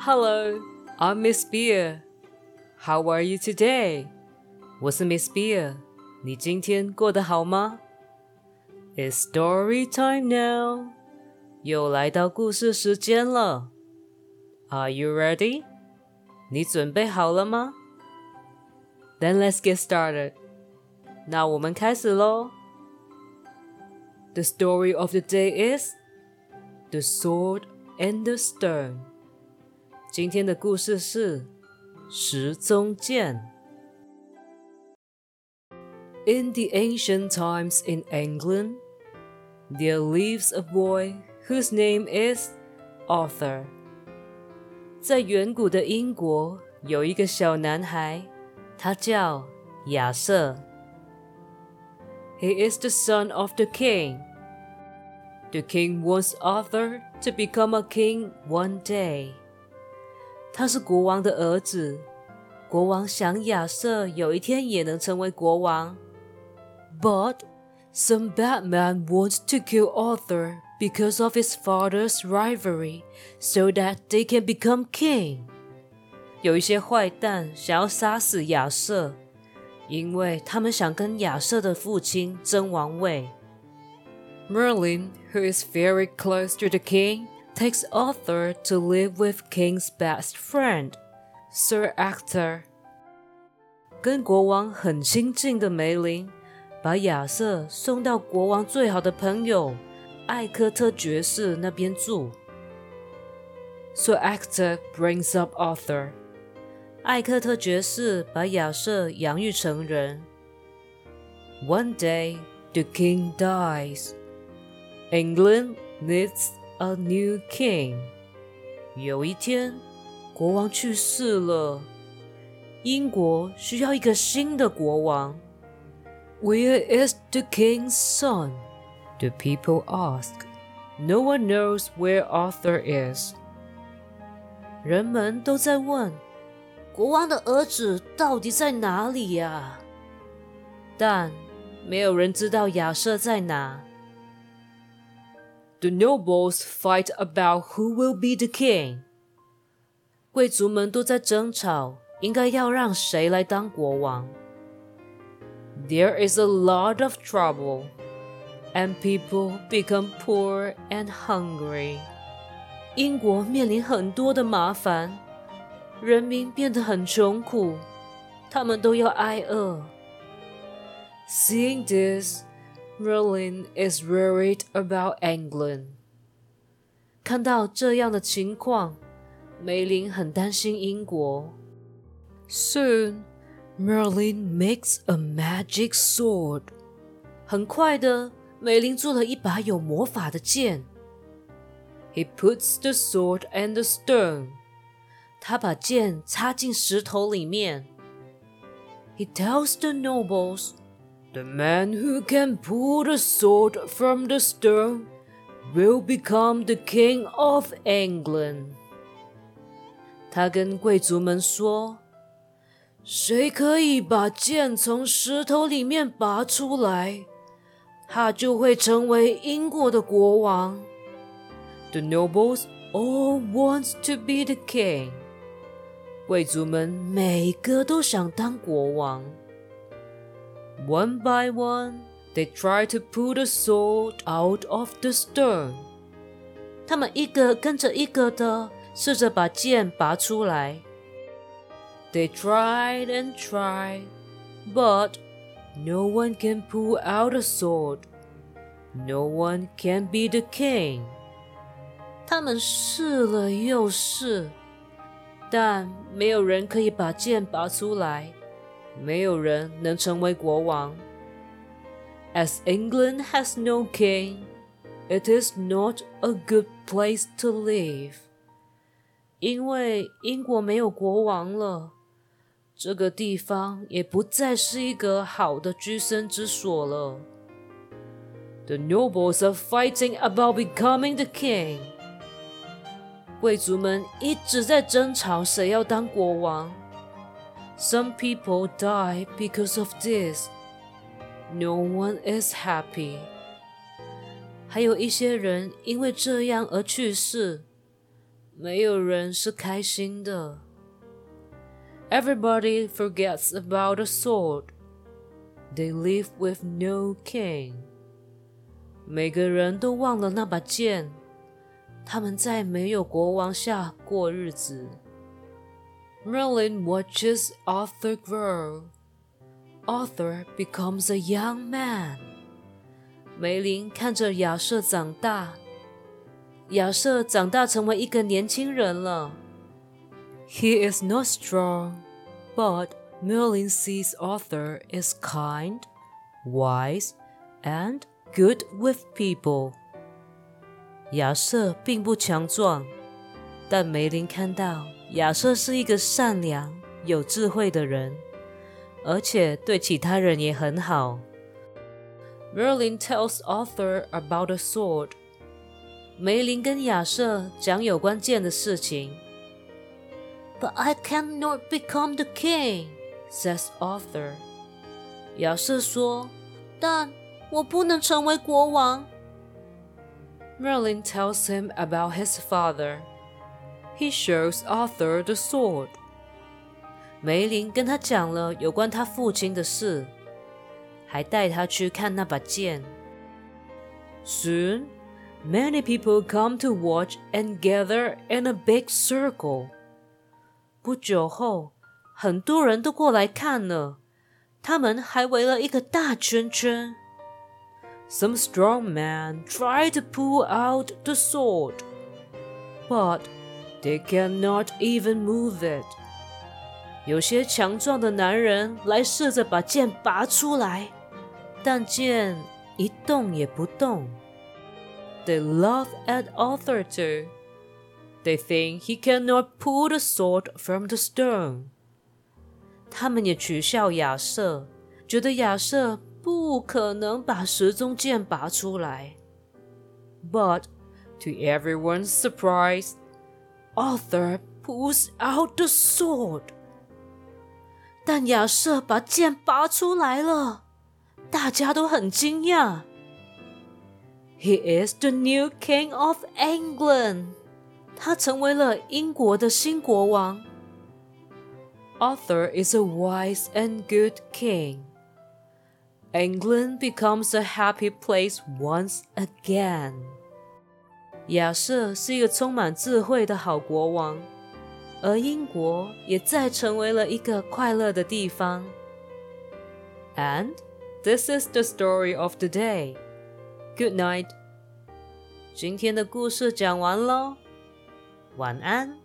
Hello, I'm Miss Beer. How are you today? 我是 Miss Beer。你今天过得好吗？It's story time now. 又来到故事时间了。Are you ready? 你准备好了吗？Then let's get started. 那我们开始喽。The story of the day is The Sword and the Stone。 今天的故事是石中剑。In the ancient times in England, there lives a boy whose name is Arthur. 在远古的英国，有一个小男孩，他叫亚瑟。He is the son of the king. The king wants Arthur to become a king one day. 他是国王的儿子，国王想亚瑟有一天也能成为国王。But some bad man wants to kill Arthur because of his father's rivalry, so that they can become king. 有一些坏蛋想要杀死亚瑟，因为他们想跟亚瑟的父亲争王位。Merlin, who is very close to the king, takes Arthur to live with king's best friend, Sir Ector. 跟国王很亲近的梅林，把亚瑟送到国王最好的朋友艾科特爵士那边住。So Ector brings up Arthur. 艾克特爵士把亚瑟养育成人。One day, the king dies. England needs a new king. 有一天，国王去世了，英国需要一个新的国王。Where is the king's son? The people ask. No one knows where Arthur is. 人们都在问。国王的儿子到底在哪里呀？但没有人知道亚瑟在哪。The nobles fight about who will be the king。贵族们都在争吵，应该要让谁来当国王。There is a lot of trouble, and people become poor and hungry。英国面临很多的麻烦。人民变得很穷苦，他们都要挨饿。Seeing this, Merlin is worried about England. 看到这样的情况，梅林很担心英国。Soon, Merlin makes a magic sword. 很快的，梅林做了一把有魔法的剑。He puts the sword and the stone. 他把剑插进石头里面。He tells the nobles, "The man who can pull the sword from the stone will become the king of England." 他跟贵族们说：“谁可以把剑从石头里面拔出来，他就会成为英国的国王。” The nobles all want to be the king. 贵族们每个都想当国王。 One by one, they try to pull the sword out of the stone. 他们一个跟着一个的试着把剑拔出来。They tried and tried, but no one can pull out a sword. No one can be the king. 他们试了又试。但没有人可以把剑拔出来， 没有人能成为国王。As England has no king, it is not a good place to live. 因为英国没有国王了，这个地方也不再是一个好的居身之所了。The nobles are fighting about becoming the king. 贵族们一直在争吵谁要当国王。 Some people die because of this. No one is happy. 还有一些人因为这样而去世， 没有人是开心的。Everybody forgets about the sword. They live with no king. 每个人都忘了那把剑，他们在没有国王下过日子。 Merlin watches Arthur grow. Arthur becomes a young man. 梅林看着亚瑟长大，亚瑟长大成为一个年轻人了。He is not strong, but Merlin sees Arthur is kind, wise, and good with people. 亚瑟并不强壮，但梅林看到 亚瑟是一个善良、有智慧的人，而且对其他人也很好。Merlin tells Arthur about the sword. 梅林跟亚瑟讲有关剑的事情。but I cannot become the king, says Arthur. 亚瑟说：“但我不能成为国王。” Merlin tells him about his father. He shows Arthur the sword. 梅林跟他讲了有关他父亲的事，还带他去看那把剑。Soon, many people come to watch and gather in a big circle. 不久后，很多人都过来看了，他们还围了一个大圈圈。Some strong men try to pull out the sword, but they cannot even move it. it。有些强壮的男人来试着把剑拔出来，但剑一动也不动。They laugh at Arthur too. They think he cannot pull the sword from the stone. 他们也取笑亚瑟，觉得亚瑟不可能把石中剑拔出来。But to everyone's surprise, Arthur pulls out the sword. 但亚瑟把剑拔出来了，大家都很惊讶。He is the new king of England. 他成为了英国的新国王。Arthur is a wise and good king. England becomes a happy place once again. 亚瑟是一个充满智慧的好国王，而英国也再成为了一个快乐的地方。And this is the story of the day. Good night. 今天的故事讲完喽。晚安。